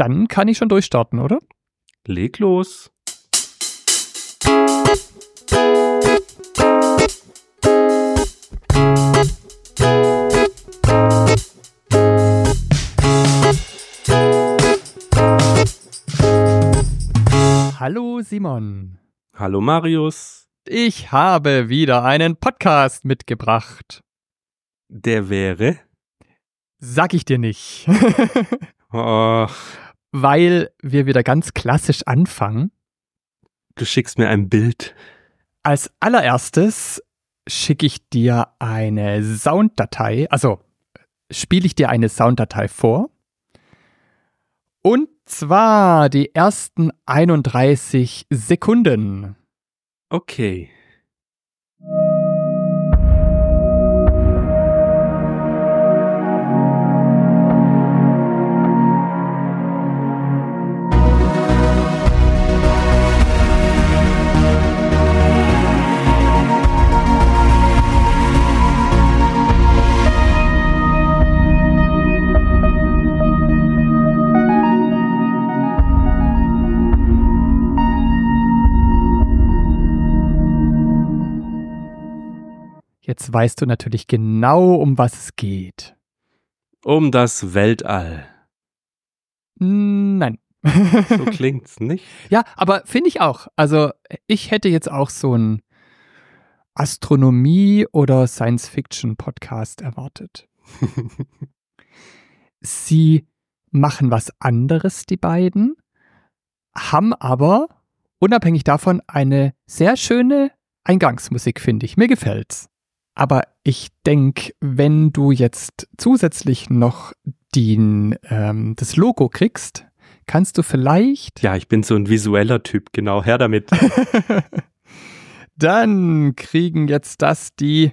Dann kann ich schon durchstarten, oder? Leg los. Hallo Simon. Hallo Marius. Ich habe wieder einen Podcast mitgebracht. Der wäre? Sag ich dir nicht. Oh, Weil wir wieder ganz klassisch anfangen. du schickst mir ein Bild. Als allererstes schicke ich dir eine Sounddatei, also spiele ich dir eine Sounddatei vor. Und zwar die ersten 31 Sekunden. Okay. Jetzt weißt du natürlich genau, um was es geht. Um das Weltall. Nein. So klingt's, nicht? Ja, aber finde ich auch. Also ich hätte jetzt auch so einen Astronomie- oder Science-Fiction-Podcast erwartet. Sie machen was anderes, die beiden, haben aber unabhängig davon eine sehr schöne Eingangsmusik, finde ich. Mir gefällt's. Aber ich denke, wenn du jetzt zusätzlich noch den, ähm, das Logo kriegst, kannst du vielleicht Ja, ich bin so ein visueller Typ, genau. Her damit. Dann kriegen jetzt das die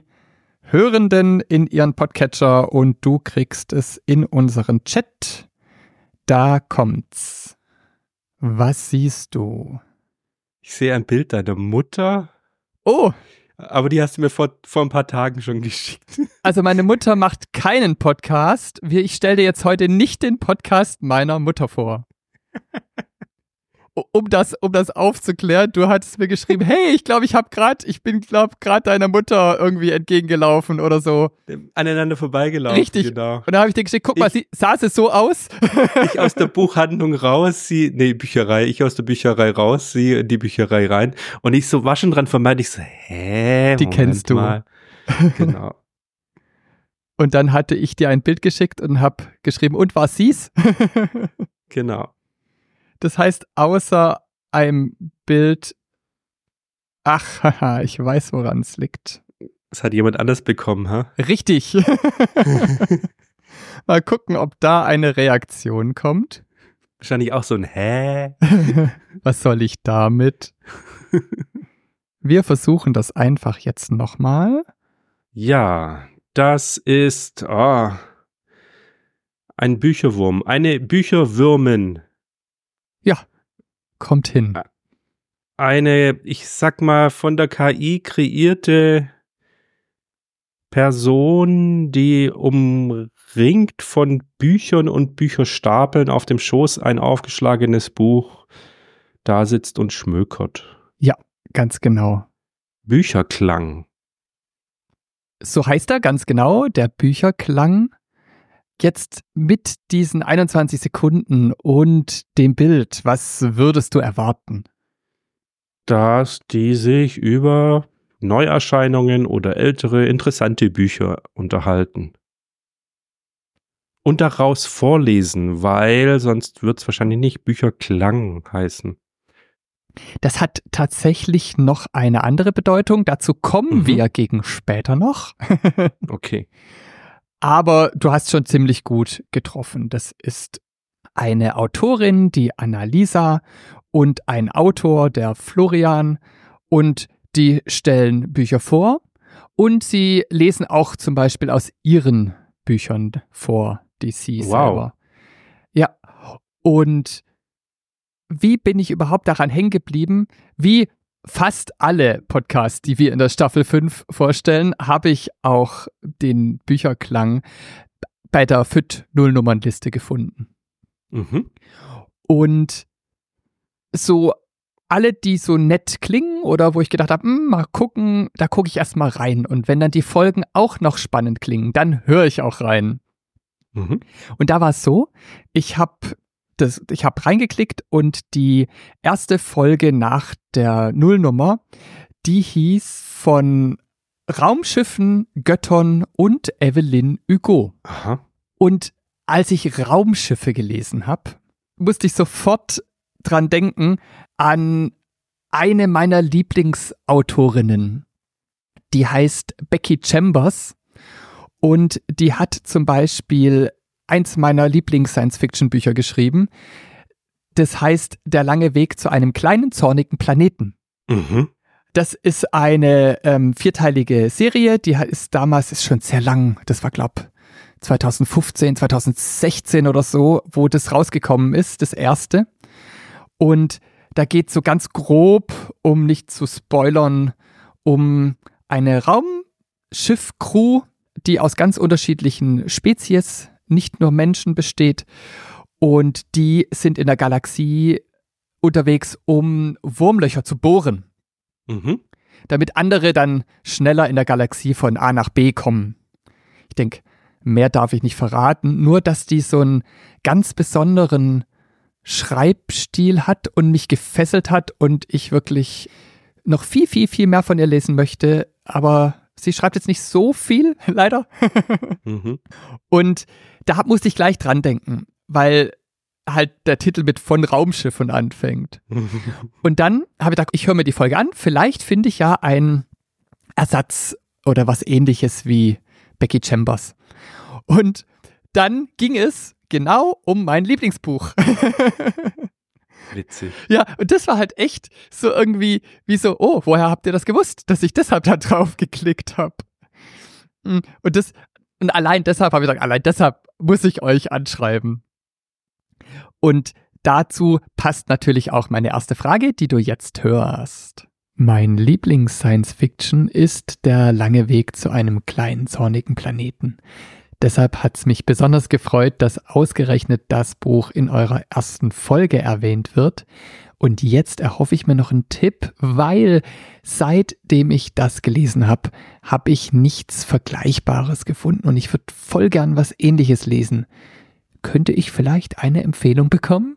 Hörenden in ihren Podcatcher und du kriegst es in unseren Chat. Da kommt's. Was siehst du? Ich sehe ein Bild deiner Mutter, Oh, aber die hast du mir vor, vor ein paar Tagen schon geschickt. also meine Mutter macht keinen Podcast. Ich stelle dir jetzt heute nicht den Podcast meiner Mutter vor. Um das, um das aufzuklären, du hattest mir geschrieben, hey, ich glaube, ich habe gerade, ich bin, glaube gerade deiner Mutter irgendwie entgegengelaufen oder so. Aneinander vorbeigelaufen. Richtig. Genau. Und da habe ich dir geschickt, guck mal, Ich- sie, sah es so aus? Ich aus der Buchhandlung raus, sie, nee, Bücherei, ich aus der Bücherei raus, sie in die Bücherei rein. Und ich so, war schon dran vermeint, ich so, hä? Die Moment kennst du. Mal. Genau. Und dann hatte ich dir ein Bild geschickt und habe geschrieben, und war sie's? Genau. Das heißt, außer einem Bild, ach, haha, ich weiß, woran es liegt. Das hat jemand anders bekommen, ha? Richtig. Mal gucken, ob da eine Reaktion kommt. Wahrscheinlich auch so ein Hä? Was soll ich damit? Wir versuchen das einfach jetzt nochmal. Ja, das ist ah, ein Bücherwurm. Eine Bücherwürmin. Kommt hin. Eine, ich sag mal, von der KI kreierte Person, die umringt von Büchern und Bücherstapeln auf dem Schoß ein aufgeschlagenes Buch da sitzt und schmökert. Ganz genau. Bücherklang. So heißt er ganz genau, der Bücherklang. Jetzt mit diesen 21 Sekunden und dem Bild, was würdest du erwarten? dass die sich über Neuerscheinungen oder ältere interessante Bücher unterhalten. Und daraus vorlesen, weil sonst wird es wahrscheinlich nicht Bücherklang heißen. Das hat tatsächlich noch eine andere Bedeutung. Dazu kommen Mhm. wir gegen später noch. Okay. Aber du hast schon ziemlich gut getroffen. Das ist eine Autorin, die Annalisa, und ein Autor, der Florian. Und die stellen Bücher vor. Und sie lesen auch zum Beispiel aus ihren Büchern vor, die sie Wow. selber. Ja. Und wie bin ich überhaupt daran hängen geblieben? Wie fast alle Podcasts, die wir in der Staffel 5 vorstellen, habe ich auch den Bücherklang bei der FIT Nullnummernliste gefunden. Mhm. Und so alle, die so nett klingen oder wo ich gedacht habe, hm, mal gucken, da gucke ich erstmal rein. Und wenn dann die Folgen auch noch spannend klingen, dann höre ich auch rein. Mhm. Und da war es so, ich habe das, ich habe reingeklickt und die erste Folge nach der Nullnummer, die hieß von Raumschiffen, Göttern und Evelyn Hugo. Aha. Und als ich Raumschiffe gelesen habe, musste ich sofort dran denken an eine meiner Lieblingsautorinnen. Die heißt Becky Chambers und die hat zum Beispiel eins meiner Lieblings-Science-Fiction-Bücher geschrieben. Das heißt Der lange Weg zu einem kleinen, zornigen Planeten. Mhm. Das ist eine ähm, vierteilige Serie, die ist damals, ist schon sehr lang, das war, glaube 2015, 2016 oder so, wo das rausgekommen ist, das erste. Und da geht so ganz grob, um nicht zu spoilern, um eine Raumschiff-Crew, die aus ganz unterschiedlichen Spezies, nicht nur Menschen besteht. Und die sind in der Galaxie unterwegs, um Wurmlöcher zu bohren. Mhm. Damit andere dann schneller in der Galaxie von A nach B kommen. Ich denke, mehr darf ich nicht verraten. Nur, dass die so einen ganz besonderen Schreibstil hat und mich gefesselt hat und ich wirklich noch viel, viel, viel mehr von ihr lesen möchte. Aber sie schreibt jetzt nicht so viel, leider. mhm. Und da musste ich gleich dran denken, weil halt der Titel mit von Raumschiffen anfängt. und dann habe ich gedacht, ich höre mir die Folge an. Vielleicht finde ich ja einen Ersatz oder was ähnliches wie Becky Chambers. Und dann ging es genau um mein Lieblingsbuch. Witzig. Ja, und das war halt echt so irgendwie wie so, oh, woher habt ihr das gewusst, dass ich deshalb da drauf geklickt habe? Hm, und das, und allein deshalb habe ich gesagt, allein deshalb muss ich euch anschreiben. Und dazu passt natürlich auch meine erste Frage, die du jetzt hörst. Mein Lieblings-Science-Fiction ist der lange Weg zu einem kleinen zornigen Planeten. Deshalb hat es mich besonders gefreut, dass ausgerechnet das Buch in eurer ersten Folge erwähnt wird. Und jetzt erhoffe ich mir noch einen Tipp, weil seitdem ich das gelesen habe, habe ich nichts Vergleichbares gefunden und ich würde voll gern was ähnliches lesen. Könnte ich vielleicht eine Empfehlung bekommen?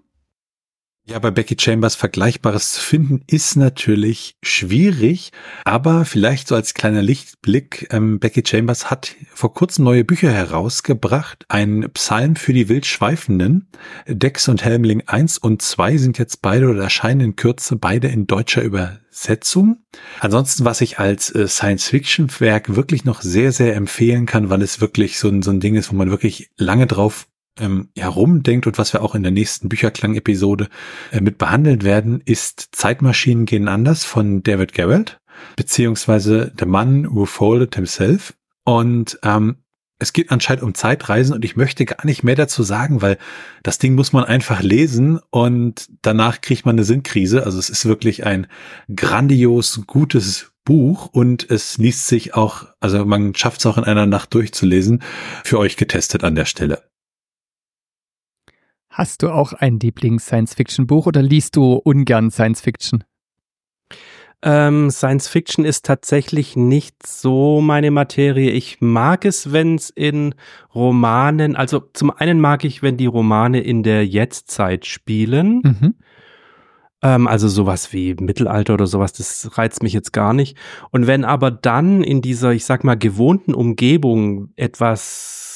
Ja, bei Becky Chambers Vergleichbares zu finden ist natürlich schwierig, aber vielleicht so als kleiner Lichtblick, ähm, Becky Chambers hat vor kurzem neue Bücher herausgebracht. Ein Psalm für die Wildschweifenden. Dex und Helmling 1 und 2 sind jetzt beide oder erscheinen in Kürze beide in deutscher Übersetzung. Ansonsten, was ich als äh, Science-Fiction-Werk wirklich noch sehr, sehr empfehlen kann, weil es wirklich so ein, so ein Ding ist, wo man wirklich lange drauf ähm, herumdenkt und was wir auch in der nächsten Bücherklang-Episode äh, mit behandeln werden, ist Zeitmaschinen gehen anders von David Garrett, beziehungsweise The Man Who Folded Himself. Und ähm, es geht anscheinend um Zeitreisen und ich möchte gar nicht mehr dazu sagen, weil das Ding muss man einfach lesen und danach kriegt man eine Sinnkrise. Also es ist wirklich ein grandios gutes Buch und es liest sich auch, also man schafft es auch in einer Nacht durchzulesen, für euch getestet an der Stelle. Hast du auch ein Lieblings-Science-Fiction-Buch oder liest du ungern Science-Fiction? Ähm, Science Fiction ist tatsächlich nicht so meine Materie. Ich mag es, wenn es in Romanen, also zum einen mag ich, wenn die Romane in der Jetztzeit spielen. Mhm. Ähm, also sowas wie Mittelalter oder sowas, das reizt mich jetzt gar nicht. Und wenn aber dann in dieser, ich sag mal, gewohnten Umgebung etwas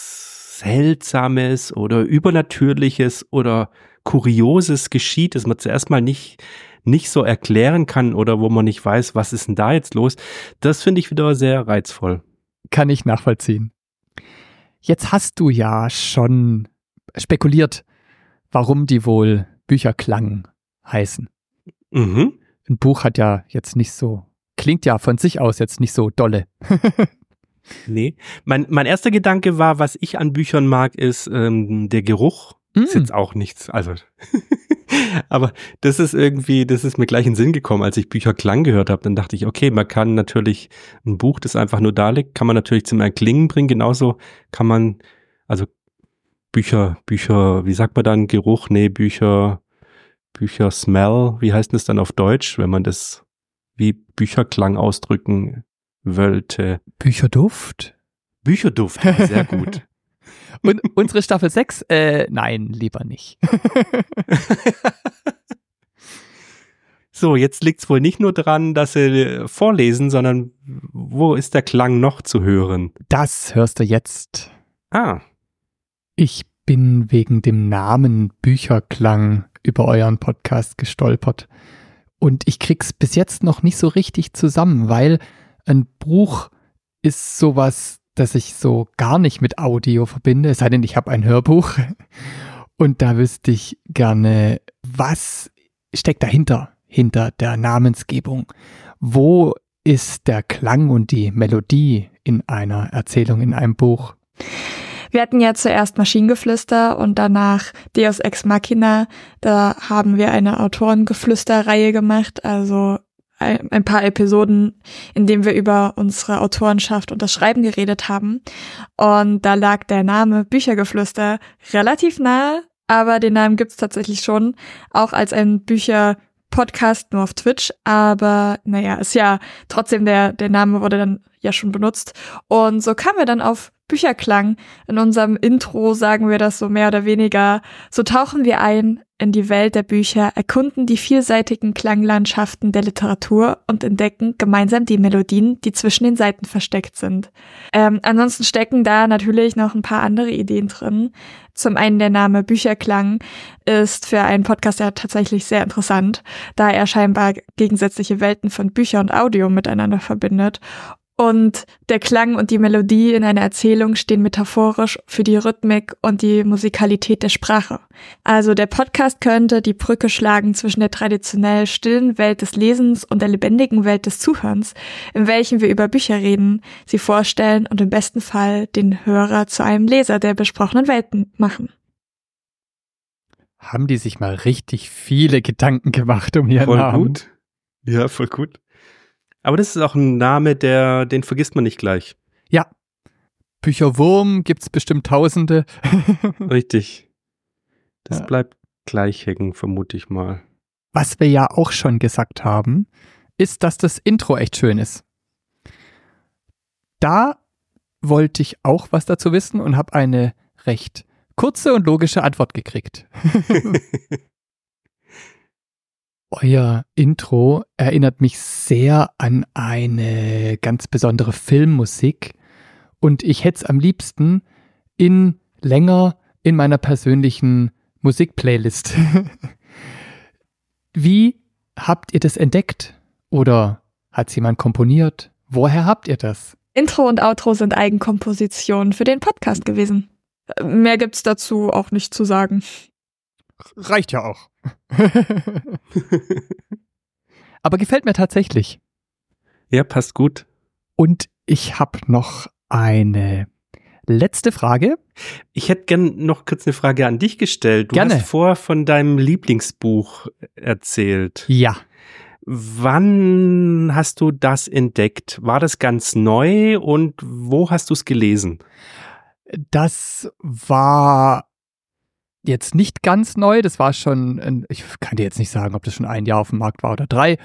Seltsames oder Übernatürliches oder Kurioses geschieht, das man zuerst mal nicht, nicht so erklären kann oder wo man nicht weiß, was ist denn da jetzt los, das finde ich wieder sehr reizvoll. Kann ich nachvollziehen. Jetzt hast du ja schon spekuliert, warum die wohl Bücherklang heißen. Mhm. Ein Buch hat ja jetzt nicht so, klingt ja von sich aus jetzt nicht so dolle. Nee. Mein, mein erster Gedanke war, was ich an Büchern mag, ist ähm, der Geruch. Mm. Ist jetzt auch nichts. Also, aber das ist irgendwie, das ist mir gleich in den Sinn gekommen, als ich Bücher Klang gehört habe. Dann dachte ich, okay, man kann natürlich ein Buch, das einfach nur da liegt, kann man natürlich zum Erklingen bringen. Genauso kann man, also Bücher, Bücher, wie sagt man dann, Geruch, nee, Bücher, Bücher Smell, wie heißt das dann auf Deutsch, wenn man das wie Bücherklang ausdrücken wollte? Bücherduft? Bücherduft, sehr gut. Und unsere Staffel 6? Äh, nein, lieber nicht. so, jetzt liegt's wohl nicht nur dran, dass sie vorlesen, sondern wo ist der Klang noch zu hören? Das hörst du jetzt. Ah. Ich bin wegen dem Namen Bücherklang über euren Podcast gestolpert. Und ich krieg's bis jetzt noch nicht so richtig zusammen, weil ein Buch ist sowas, das ich so gar nicht mit Audio verbinde, es sei denn, ich habe ein Hörbuch. Und da wüsste ich gerne, was steckt dahinter, hinter der Namensgebung? Wo ist der Klang und die Melodie in einer Erzählung, in einem Buch? Wir hatten ja zuerst Maschinengeflüster und danach Deus Ex Machina. Da haben wir eine Autorengeflüster-Reihe gemacht, also ein paar Episoden, in denen wir über unsere Autorenschaft und das Schreiben geredet haben. Und da lag der Name Büchergeflüster relativ nahe, aber den Namen gibt's tatsächlich schon, auch als ein Bücher-Podcast nur auf Twitch. Aber naja, ist ja trotzdem der, der Name wurde dann ja schon benutzt. Und so kamen wir dann auf Bücherklang. In unserem Intro sagen wir das so mehr oder weniger. So tauchen wir ein in die Welt der Bücher, erkunden die vielseitigen Klanglandschaften der Literatur und entdecken gemeinsam die Melodien, die zwischen den Seiten versteckt sind. Ähm, ansonsten stecken da natürlich noch ein paar andere Ideen drin. Zum einen der Name Bücherklang ist für einen Podcast ja tatsächlich sehr interessant, da er scheinbar gegensätzliche Welten von Bücher und Audio miteinander verbindet und der Klang und die Melodie in einer Erzählung stehen metaphorisch für die Rhythmik und die Musikalität der Sprache. Also der Podcast könnte die Brücke schlagen zwischen der traditionell stillen Welt des Lesens und der lebendigen Welt des Zuhörens, in welchen wir über Bücher reden, sie vorstellen und im besten Fall den Hörer zu einem Leser der besprochenen Welten machen. Haben die sich mal richtig viele Gedanken gemacht um ihren voll Namen? gut. Ja, voll gut. Aber das ist auch ein Name, der, den vergisst man nicht gleich. Ja. Bücherwurm gibt's bestimmt Tausende. Richtig. Das Ja. bleibt gleich hängen, vermute ich mal. Was wir ja auch schon gesagt haben, ist, dass das Intro echt schön ist. Da wollte ich auch was dazu wissen und habe eine recht kurze und logische Antwort gekriegt. Euer Intro erinnert mich sehr an eine ganz besondere Filmmusik und ich hätte es am liebsten in länger in meiner persönlichen Musikplaylist. Wie habt ihr das entdeckt? Oder hat es jemand komponiert? Woher habt ihr das? Intro und Outro sind Eigenkompositionen für den Podcast gewesen. Mehr gibt's dazu auch nicht zu sagen. Reicht ja auch. Aber gefällt mir tatsächlich. ja, passt gut. Und ich habe noch eine letzte Frage. Ich hätte gern noch kurz eine Frage an dich gestellt. Du Gerne. hast vorher von deinem Lieblingsbuch erzählt. Ja. Wann hast du das entdeckt? War das ganz neu und wo hast du es gelesen? Das war jetzt nicht ganz neu. Das war schon, ich kann dir jetzt nicht sagen, ob das schon ein Jahr auf dem Markt war oder drei.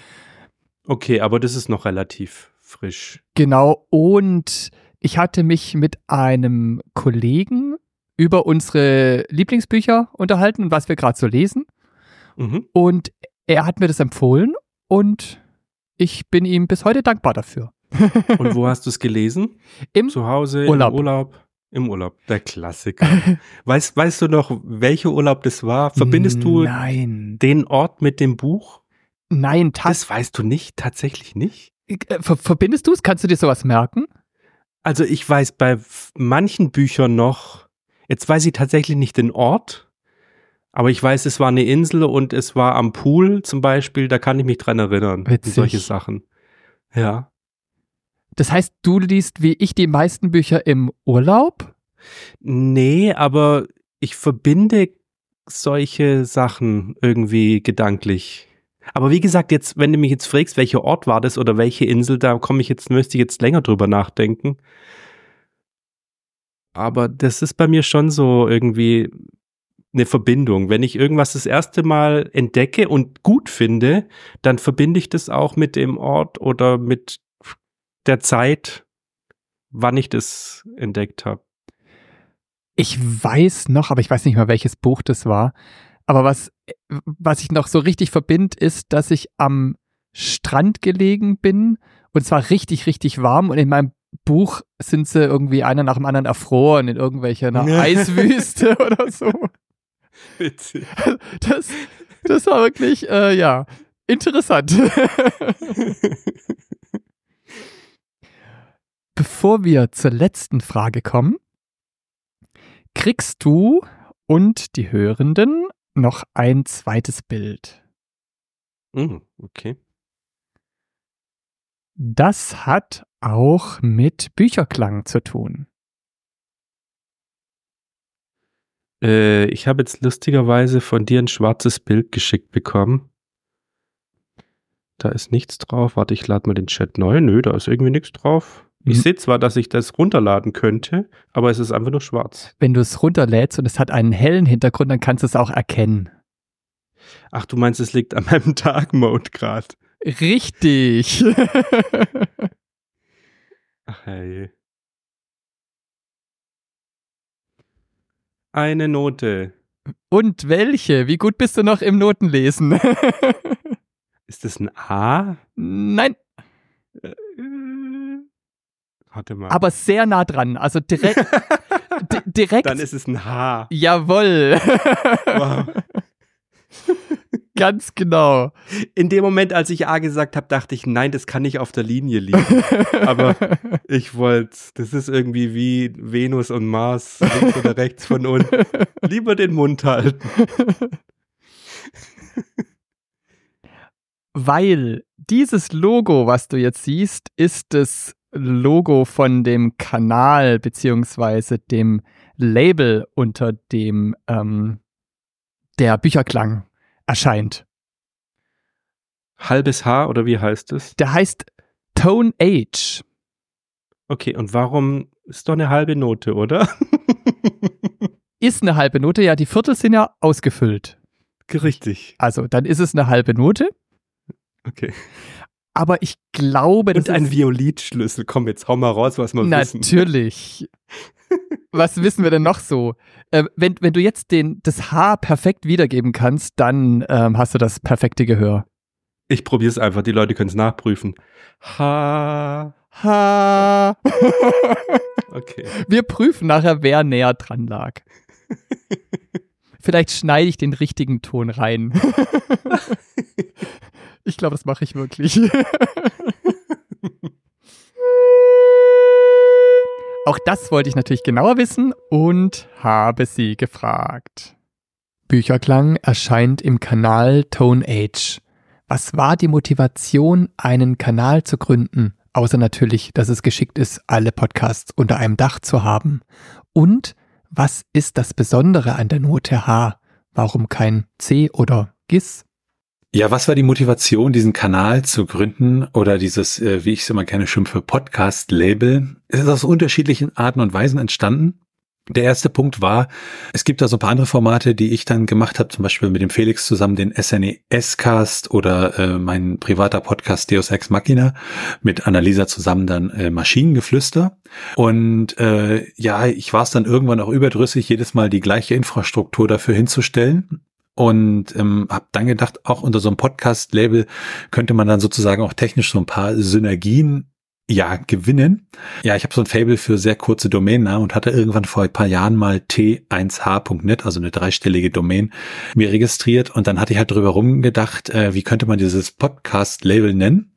Okay, aber das ist noch relativ frisch. Genau. Und ich hatte mich mit einem Kollegen über unsere Lieblingsbücher unterhalten und was wir gerade so lesen. Mhm. Und er hat mir das empfohlen und ich bin ihm bis heute dankbar dafür. Und wo hast du es gelesen? Im Zu Hause, Urlaub. im Urlaub? Im Urlaub, der Klassiker. weißt, weißt du noch, welcher Urlaub das war? Verbindest du Nein. den Ort mit dem Buch? Nein, Das weißt du nicht, tatsächlich nicht? äh, ver verbindest du es? Kannst du dir sowas merken? Also ich weiß bei manchen Büchern noch, jetzt weiß ich tatsächlich nicht den Ort, aber ich weiß, es war eine Insel und es war am Pool zum Beispiel, da kann ich mich dran erinnern. Witzig. Solche Sachen. Ja. Das heißt, du liest wie ich die meisten Bücher im Urlaub? Nee, aber ich verbinde solche Sachen irgendwie gedanklich. Aber wie gesagt, jetzt, wenn du mich jetzt fragst, welcher Ort war das oder welche Insel, da komme ich jetzt, müsste ich jetzt länger drüber nachdenken. aber das ist bei mir schon so irgendwie eine Verbindung. Wenn ich irgendwas das erste Mal entdecke und gut finde, dann verbinde ich das auch mit dem Ort oder mit der Zeit, wann ich das entdeckt habe. Ich weiß noch, aber ich weiß nicht mehr, welches Buch das war. Aber was, was ich noch so richtig verbinde, ist, dass ich am Strand gelegen bin und zwar richtig, richtig warm und in meinem Buch sind sie irgendwie einer nach dem anderen erfroren in irgendwelcher Eiswüste oder so. Witzig. Das, das war wirklich, äh, ja, interessant. Bevor wir zur letzten Frage kommen, kriegst du und die Hörenden noch ein zweites Bild. Mm, okay. Das hat auch mit Bücherklang zu tun. Äh, ich habe jetzt lustigerweise von dir ein schwarzes Bild geschickt bekommen. Da ist nichts drauf. Warte, ich lade mal den Chat neu. Nö, da ist irgendwie nichts drauf. Ich Mhm. sehe zwar, dass ich das runterladen könnte, aber es ist einfach nur schwarz. Wenn du es runterlädst und es hat einen hellen Hintergrund, dann kannst du es auch erkennen. Ach, du meinst, es liegt an meinem Dark Mode gerade. Richtig. Ach hey. Eine Note. und welche? Wie gut bist du noch im Notenlesen? Ist das ein A? Nein, Äh, Warte mal. aber sehr nah dran. Also direkt. di- direkt. Dann ist es ein H. Jawohl. Wow. Ganz genau. In dem Moment, als ich A gesagt habe, dachte ich, nein, das kann nicht auf der Linie liegen. Aber ich wollte, das ist irgendwie wie Venus und Mars, links oder rechts von uns. Lieber den Mund halten. Weil dieses Logo, was du jetzt siehst, ist das Logo von dem Kanal beziehungsweise dem Label, unter dem ähm, der Bücherklang erscheint. Halbes H oder wie heißt es? Der heißt Tone Age. Okay, und warum ist doch eine halbe Note, oder? Ist eine halbe Note, ja, die Viertel sind ja ausgefüllt. Richtig. Also, dann ist es eine halbe Note. Okay. Aber ich glaube, das Und ein Violinschlüssel. Komm, jetzt hau mal raus, was wir wissen. Natürlich. Was wissen wir denn noch so? Äh, wenn, wenn du jetzt den, das H perfekt wiedergeben kannst, dann ähm, hast du das perfekte Gehör. Ich probiere es einfach, die Leute können es nachprüfen. Ha. Ha. Okay. Wir prüfen nachher, wer näher dran lag. Vielleicht schneide ich den richtigen Ton rein. Ich glaube, das mache ich wirklich. Auch das wollte ich natürlich genauer wissen und habe sie gefragt. Bücherklang erscheint im Kanal Tone Age. Was war die Motivation, einen Kanal zu gründen? Außer natürlich, dass es geschickt ist, alle Podcasts unter einem Dach zu haben. Und was ist das Besondere an der Note H? Warum kein C oder GIS? Ja, was war die Motivation, diesen Kanal zu gründen oder dieses, äh, wie ich es immer gerne schimpfe, Podcast-Label? Es ist aus unterschiedlichen Arten und Weisen entstanden. Der erste Punkt war, es gibt da so ein paar andere Formate, die ich dann gemacht habe, zum Beispiel mit dem Felix zusammen den SNES-Cast oder äh, mein privater Podcast Deus Ex Machina mit Annalisa zusammen dann äh, Maschinengeflüster. Und äh, ja, ich war es dann irgendwann auch überdrüssig, jedes Mal die gleiche Infrastruktur dafür hinzustellen. Und ähm, habe dann gedacht, auch unter so einem Podcast-Label könnte man dann sozusagen auch technisch so ein paar Synergien ja gewinnen. Ja, ich habe so ein Fable für sehr kurze Domainnamen und hatte irgendwann vor ein paar Jahren mal t1h.net, also eine dreistellige Domain, mir registriert und dann hatte ich halt drüber rumgedacht, äh, wie könnte man dieses Podcast-Label nennen.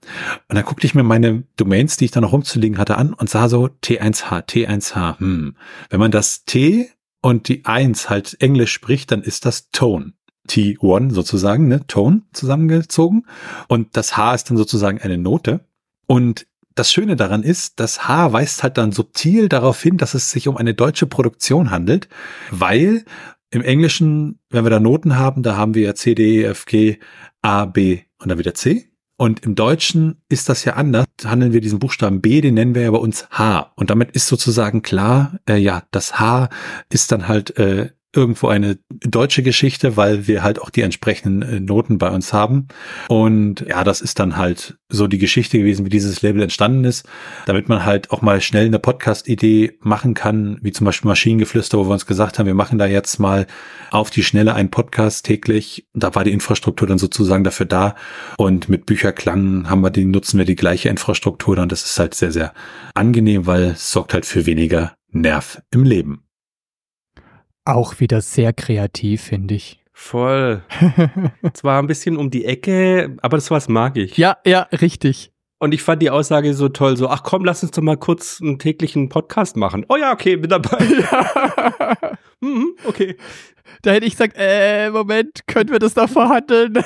Und dann guckte ich mir meine Domains, die ich da noch rumzulegen hatte, an und sah so T1H, T1H. Hm. Wenn man das T und die 1 halt Englisch spricht, dann ist das Tone. T1 sozusagen, ne, Tone zusammengezogen. Und das H ist dann sozusagen eine Note. Und das Schöne daran ist, das H weist halt dann subtil darauf hin, dass es sich um eine deutsche Produktion handelt, weil im Englischen, wenn wir da Noten haben, da haben wir ja C, D, E, F, G, A, B und dann wieder C. Und im Deutschen ist das ja anders. Handeln wir diesen Buchstaben B, den nennen wir ja bei uns H. Und damit ist sozusagen klar, äh, ja, das H ist dann halt äh, irgendwo eine deutsche Geschichte, weil wir halt auch die entsprechenden äh, Noten bei uns haben. Und ja, das ist dann halt so die Geschichte gewesen, wie dieses Label entstanden ist, damit man halt auch mal schnell eine Podcast-Idee machen kann, wie zum Beispiel Maschinengeflüster, wo wir uns gesagt haben, wir machen da jetzt mal auf die Schnelle einen Podcast täglich. Da war die Infrastruktur dann sozusagen dafür da. Und mit Bücherklang haben wir die, nutzen wir die gleiche Infrastruktur und das ist halt sehr, sehr angenehm, weil es sorgt halt für weniger Nerv im Leben. Auch wieder sehr kreativ, finde ich. Voll. Zwar ein bisschen um die Ecke, aber das was mag ich. Ja, ja, richtig. Und ich fand die Aussage so toll, so, ach komm, lass uns doch mal kurz einen täglichen Podcast machen. Oh ja, okay, bin dabei. Ja. mhm, okay. Da hätte ich gesagt, äh, Moment, können wir das da verhandeln?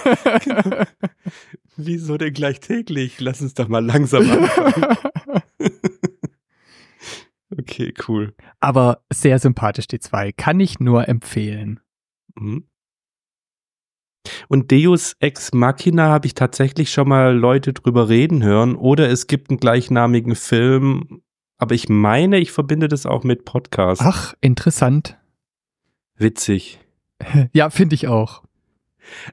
Wieso denn gleich täglich? Lass uns doch mal langsam anfangen. Okay, cool. Aber sehr sympathisch, die zwei. Kann ich nur empfehlen. Mhm. Und Deus Ex Machina habe ich tatsächlich schon mal Leute drüber reden hören. Oder es gibt einen gleichnamigen Film. Aber ich meine, ich verbinde das auch mit Podcast. Ach, interessant. Witzig. Ja, finde ich auch.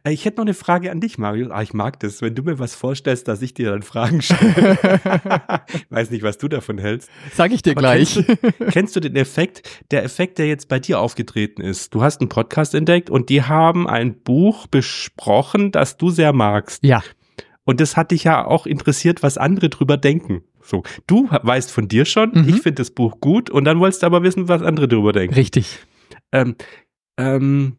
Äh, ich hätte noch eine Frage an dich, Marius. Ah, ich mag das, wenn du mir was vorstellst, dass ich dir dann Fragen stelle. ich weiß nicht, was du davon hältst. Sag ich dir Aber gleich. Kennst du, kennst du, den Effekt, der Effekt, der jetzt bei dir aufgetreten ist? Du hast einen Podcast entdeckt und die haben ein Buch besprochen, das du sehr magst. Ja. Und das hat dich ja auch interessiert, was andere drüber denken. So, du weißt von dir schon, mhm. ich finde das Buch gut und dann wolltest du aber wissen, was andere drüber denken. Richtig. Ähm, ähm,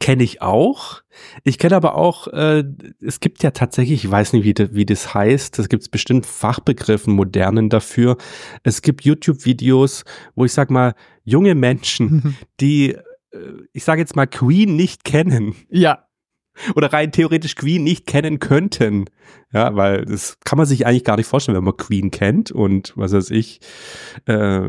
kenne ich auch. Ich kenne aber auch, äh, es gibt ja tatsächlich, ich weiß nicht, wie, de, wie das heißt, es gibt bestimmt Fachbegriffen, modernen dafür. Es gibt YouTube-Videos, wo ich sag mal, junge Menschen, die, äh, ich sage jetzt mal, Queen nicht kennen. Ja. Oder rein theoretisch Queen nicht kennen könnten. Ja, weil das kann man sich eigentlich gar nicht vorstellen, wenn man Queen kennt und was weiß ich, äh,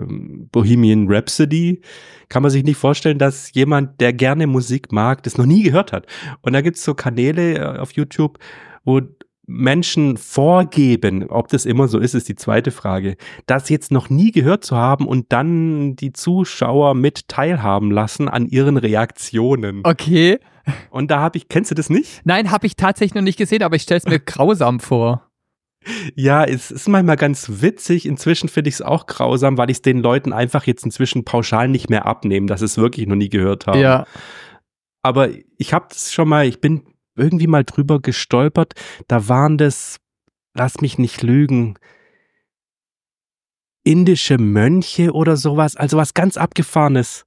Bohemian Rhapsody kann man sich nicht vorstellen, dass jemand, der gerne Musik mag, das noch nie gehört hat. Und da gibt's so Kanäle äh, auf YouTube, wo Menschen vorgeben, ob das immer so ist, ist die zweite Frage, das jetzt noch nie gehört zu haben und dann die Zuschauer mit teilhaben lassen an ihren Reaktionen. Okay. Und da habe ich, kennst du das nicht? Nein, habe ich tatsächlich noch nicht gesehen, aber ich stelle es mir grausam vor. Ja, es ist manchmal ganz witzig. Inzwischen finde ich es auch grausam, weil ich es den Leuten einfach jetzt inzwischen pauschal nicht mehr abnehme, dass es wirklich noch nie gehört haben. Ja. Aber ich habe das schon mal, ich bin irgendwie mal drüber gestolpert. Da waren das, lass mich nicht lügen, indische Mönche oder sowas, also was ganz abgefahrenes,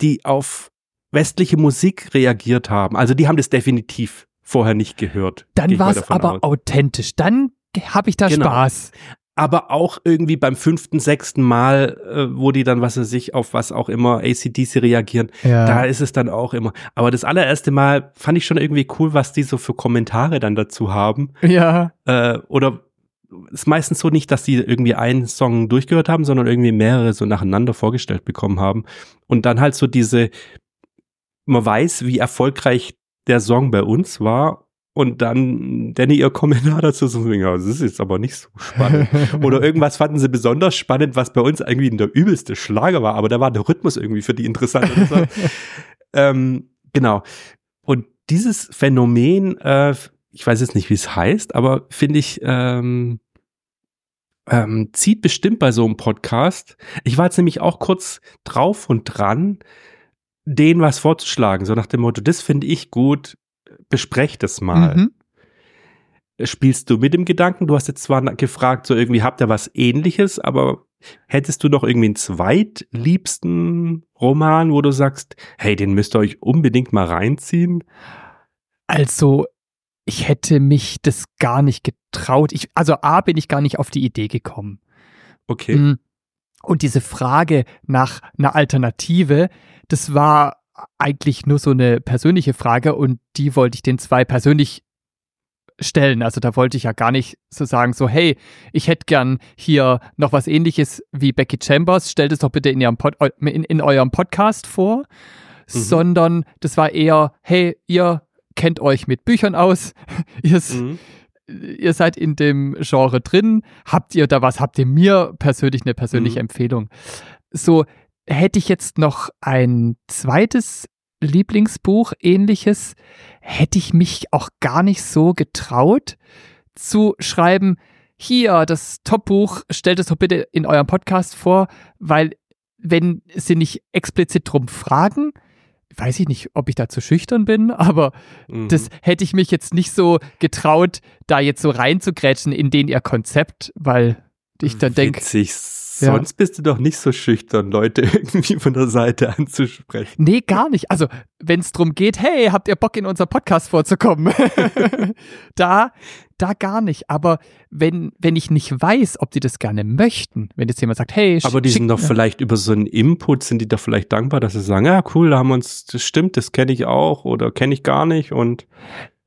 die auf westliche Musik reagiert haben. Also die haben das definitiv vorher nicht gehört. Dann war es aber aus. authentisch. Dann habe ich da genau. Spaß. Aber auch irgendwie beim fünften, sechsten Mal, äh, wo die dann, was weiß ich, auf was auch immer ACDC reagieren, ja. da ist es dann auch immer. Aber das allererste Mal fand ich schon irgendwie cool, was die so für Kommentare dann dazu haben. Ja. Äh, oder ist meistens so nicht, dass die irgendwie einen Song durchgehört haben, sondern irgendwie mehrere so nacheinander vorgestellt bekommen haben. Und dann halt so diese, man weiß, wie erfolgreich der Song bei uns war und dann Danny ihr Kommentar dazu so, ja, das ist jetzt aber nicht so spannend. Oder irgendwas fanden sie besonders spannend, was bei uns irgendwie der übelste Schlager war, aber da war der Rhythmus irgendwie für die interessant. ähm, genau. Und dieses Phänomen, äh, ich weiß jetzt nicht, wie es heißt, aber finde ich, ähm, ähm, zieht bestimmt bei so einem Podcast. Ich war jetzt nämlich auch kurz drauf und dran, denen was vorzuschlagen, so nach dem Motto, das finde ich gut, besprecht das mal. Mhm. Spielst du mit dem Gedanken? Du hast jetzt zwar gefragt, so irgendwie habt ihr was ähnliches, aber hättest du noch irgendwie einen zweitliebsten Roman, wo du sagst, hey, den müsst ihr euch unbedingt mal reinziehen? Also, ich hätte mich das gar nicht getraut. Ich, also A, bin ich gar nicht auf die Idee gekommen. Okay. Mm. Und diese Frage nach einer Alternative, das war eigentlich nur so eine persönliche Frage und die wollte ich den zwei persönlich stellen. Also da wollte ich ja gar nicht so sagen, so hey, ich hätte gern hier noch was ähnliches wie Becky Chambers, stellt es doch bitte in, ihrem Pod, in, in eurem Podcast vor, mhm. sondern das war eher, hey, ihr kennt euch mit Büchern aus, mhm. Ihr seid in dem Genre drin. Habt ihr da was? Habt ihr mir persönlich eine persönliche Mhm. Empfehlung? So, hätte ich jetzt noch ein zweites Lieblingsbuch, ähnliches, hätte ich mich auch gar nicht so getraut zu schreiben, hier, das Top-Buch, stellt es doch bitte in eurem Podcast vor, weil wenn sie nicht explizit drum fragen, weiß ich nicht, ob ich da zu schüchtern bin, aber Mhm. das hätte ich mich jetzt nicht so getraut, da jetzt so reinzugrätschen in den ihr Konzept, weil ich dann denke, Witzig. Ja. Sonst bist du doch nicht so schüchtern, Leute irgendwie von der Seite anzusprechen. nee, gar nicht. Also, wenn es drum geht, hey, habt ihr Bock in unser Podcast vorzukommen? da, da gar nicht. Aber wenn, wenn ich nicht weiß, ob die das gerne möchten, wenn jetzt jemand sagt, hey, Aber die sind doch vielleicht über so einen Input, sind die doch vielleicht dankbar, dass sie sagen, ja cool, da haben wir uns, das stimmt, das kenne ich auch oder kenne ich gar nicht und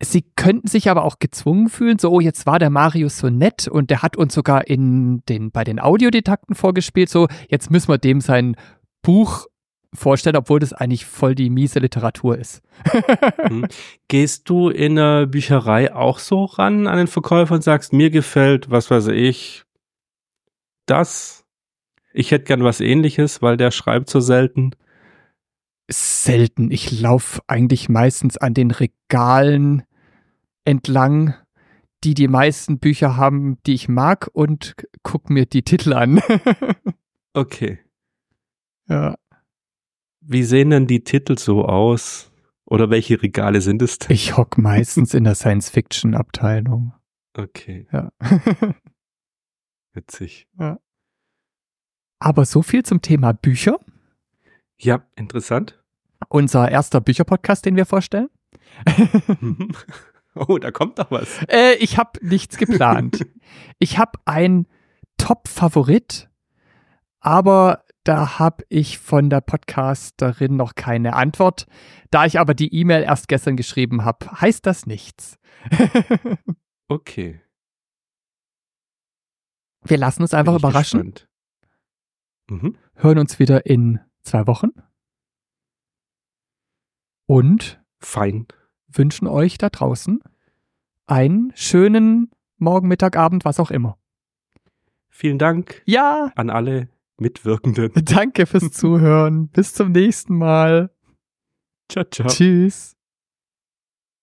Sie könnten sich aber auch gezwungen fühlen, so, oh, jetzt war der Marius so nett und der hat uns sogar in den, bei den Audiodidakten vorgespielt, so, jetzt müssen wir dem sein Buch vorstellen, obwohl das eigentlich voll die miese Literatur ist. Hm. Gehst du in der Bücherei auch so ran an den Verkäufer und sagst, mir gefällt, was weiß ich, das? Ich hätte gern was ähnliches, weil der schreibt so selten. Selten. Ich laufe eigentlich meistens an den Regalen entlang, die die meisten Bücher haben, die ich mag und guck mir die Titel an. Okay. ja. Wie sehen denn die Titel so aus? Oder welche Regale sind es denn? Ich hock meistens in der Science-Fiction-Abteilung. Okay, Ja. witzig. Aber so viel zum Thema Bücher. Ja, interessant. Unser erster Bücherpodcast, den wir vorstellen. oh, da kommt doch was. Äh, ich habe nichts geplant. ich habe ein Top-Favorit, aber da habe ich von der Podcasterin noch keine Antwort. Da ich aber die E-Mail erst gestern geschrieben habe, heißt das nichts. Okay. wir lassen uns einfach überraschen. Mhm. hören uns wieder in zwei Wochen und Fein. wünschen euch da draußen einen schönen Morgen, Mittag, Abend, was auch immer. Vielen Dank Ja, an alle Mitwirkenden. danke fürs Zuhören. Bis zum nächsten Mal. Ciao, ciao. Tschüss.